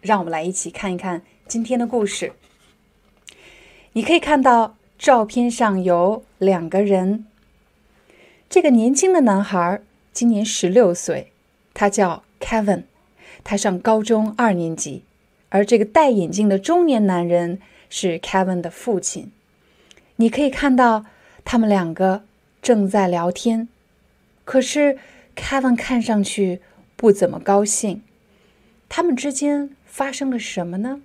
让我们来一起看一看今天的故事。你可以看到照片上有两个人。这个年轻的男孩今年十六岁，他叫 Kevin，他上高中二年级。而这个戴眼镜的中年男人是 Kevin 的父亲。你可以看到他们两个正在聊天，可是 Kevin 看上去不怎么高兴。他们之间。发生了什么呢？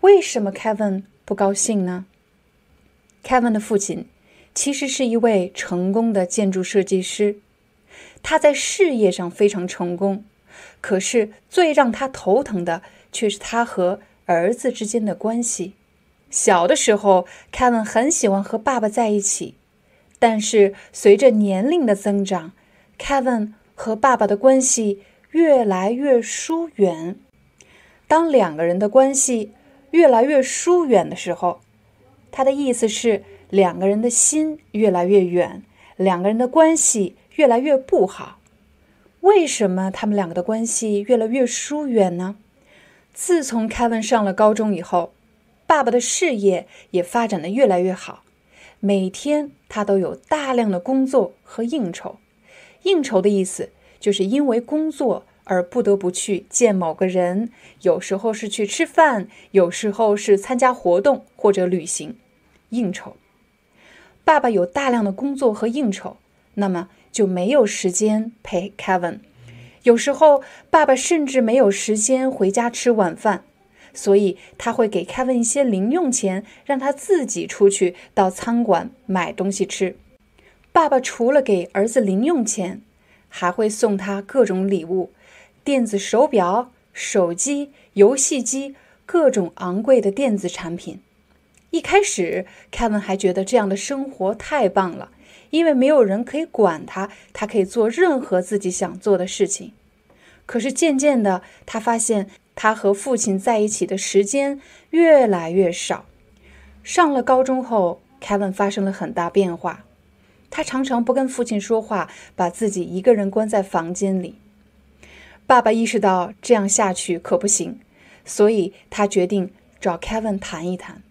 为什么 Kevin 不高兴呢？Kevin 的父亲其实是一位成功的建筑设计师，他在事业上非常成功，可是最让他头疼的却是他和儿子之间的关系。小的时候，Kevin 很喜欢和爸爸在一起，但是随着年龄的增长，Kevin 和爸爸的关系越来越疏远。当两个人的关系越来越疏远的时候，他的意思是两个人的心越来越远，两个人的关系越来越不好。为什么他们两个的关系越来越疏远呢？自从凯文上了高中以后，爸爸的事业也发展的越来越好，每天他都有大量的工作和应酬。应酬的意思就是因为工作。而不得不去见某个人，有时候是去吃饭，有时候是参加活动或者旅行、应酬。爸爸有大量的工作和应酬，那么就没有时间陪 Kevin。有时候爸爸甚至没有时间回家吃晚饭，所以他会给 Kevin 一些零用钱，让他自己出去到餐馆买东西吃。爸爸除了给儿子零用钱，还会送他各种礼物。电子手表、手机、游戏机，各种昂贵的电子产品。一开始，凯文还觉得这样的生活太棒了，因为没有人可以管他，他可以做任何自己想做的事情。可是渐渐的，他发现他和父亲在一起的时间越来越少。上了高中后，凯文发生了很大变化。他常常不跟父亲说话，把自己一个人关在房间里。爸爸意识到这样下去可不行，所以他决定找 Kevin 谈一谈。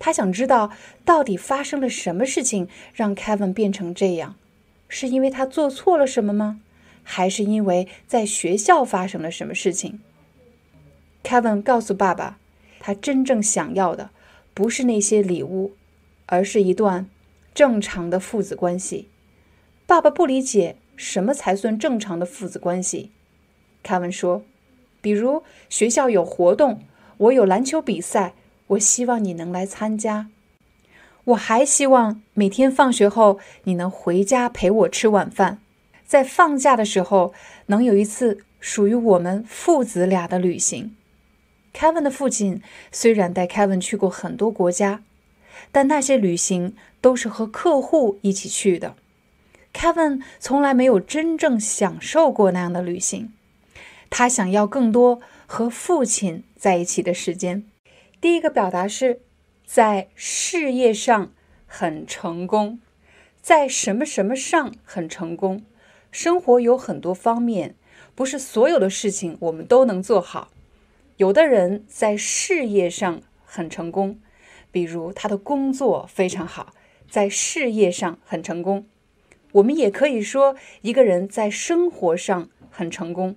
他想知道到底发生了什么事情让 Kevin 变成这样，是因为他做错了什么吗？还是因为在学校发生了什么事情？Kevin 告诉爸爸，他真正想要的不是那些礼物，而是一段正常的父子关系。爸爸不理解什么才算正常的父子关系。凯文说：“比如学校有活动，我有篮球比赛，我希望你能来参加。我还希望每天放学后你能回家陪我吃晚饭，在放假的时候能有一次属于我们父子俩的旅行。”凯文的父亲虽然带凯文去过很多国家，但那些旅行都是和客户一起去的。凯文从来没有真正享受过那样的旅行。他想要更多和父亲在一起的时间。第一个表达是在事业上很成功，在什么什么上很成功。生活有很多方面，不是所有的事情我们都能做好。有的人在事业上很成功，比如他的工作非常好，在事业上很成功。我们也可以说一个人在生活上很成功。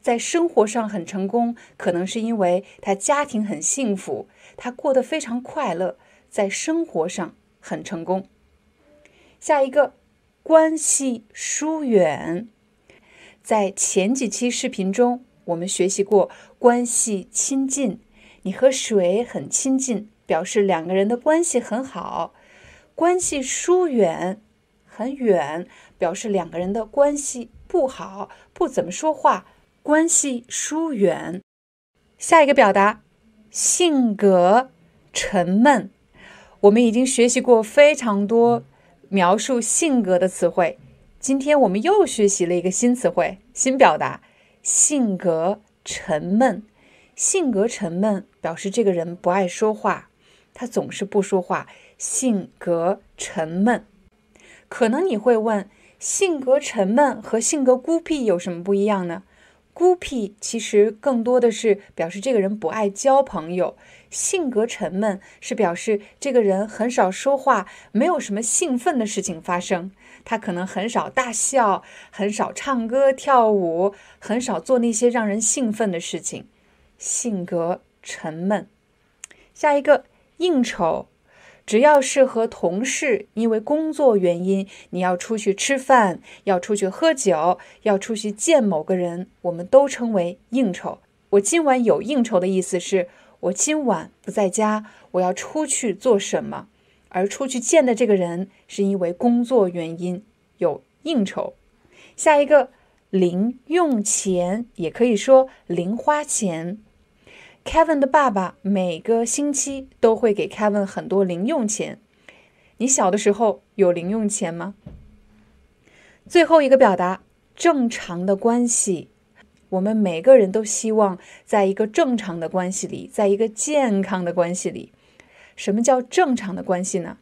在生活上很成功，可能是因为他家庭很幸福，他过得非常快乐，在生活上很成功。下一个，关系疏远，在前几期视频中，我们学习过关系亲近。你和水很亲近，表示两个人的关系很好；关系疏远，很远，表示两个人的关系不好，不怎么说话。关系疏远，下一个表达性格沉闷。我们已经学习过非常多描述性格的词汇，今天我们又学习了一个新词汇、新表达——性格沉闷。性格沉闷表示这个人不爱说话，他总是不说话。性格沉闷。可能你会问，性格沉闷和性格孤僻有什么不一样呢？孤僻其实更多的是表示这个人不爱交朋友，性格沉闷是表示这个人很少说话，没有什么兴奋的事情发生。他可能很少大笑，很少唱歌跳舞，很少做那些让人兴奋的事情。性格沉闷。下一个应酬。只要是和同事因为工作原因，你要出去吃饭，要出去喝酒，要出去见某个人，我们都称为应酬。我今晚有应酬的意思是我今晚不在家，我要出去做什么，而出去见的这个人是因为工作原因有应酬。下一个零用钱也可以说零花钱。Kevin 的爸爸每个星期都会给 Kevin 很多零用钱。你小的时候有零用钱吗？最后一个表达，正常的关系。我们每个人都希望在一个正常的关系里，在一个健康的关系里。什么叫正常的关系呢？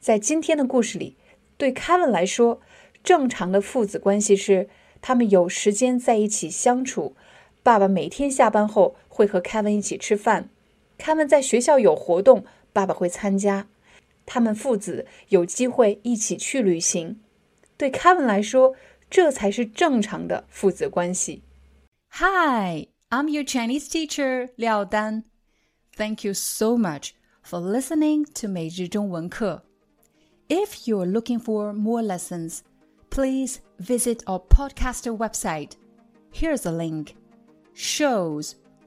在今天的故事里，对 Kevin 来说，正常的父子关系是他们有时间在一起相处。爸爸每天下班后会和凯文一起吃饭，凯文在学校有活动，爸爸会参加。他们父子有机会一起去旅行，对凯文来说，这才是正常的父子关系。Hi, I'm your Chinese teacher Liao Dan. Thank you so much for listening to 每日中文课。If you're looking for more lessons, please visit our podcaster website. Here's a link